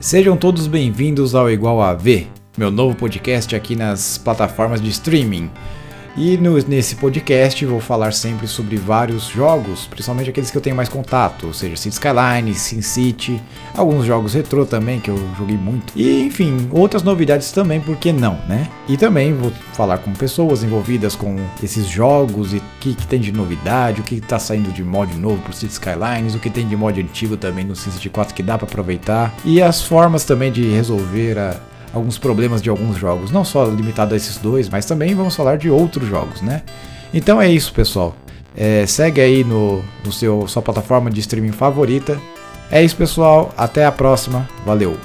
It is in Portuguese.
Sejam todos bem-vindos ao Igual a V, meu novo podcast aqui nas plataformas de streaming. E no, nesse podcast vou falar sempre sobre vários jogos, principalmente aqueles que eu tenho mais contato, ou seja, City Skyline, SimCity, alguns jogos retrô também que eu joguei muito. E enfim, outras novidades também, por que não, né? E também vou falar com pessoas envolvidas com esses jogos e o que, que, tem de novidade, o que está saindo de mod novo pro City Skylines, o que tem de mod antigo também no SimCity 4 que dá para aproveitar e as formas também de resolver a, alguns problemas de alguns jogos, não só limitado a esses dois, mas também vamos falar de outros jogos, né? Então é isso, pessoal. É, segue aí no, no seu sua plataforma de streaming favorita. É isso, pessoal. Até a próxima. Valeu.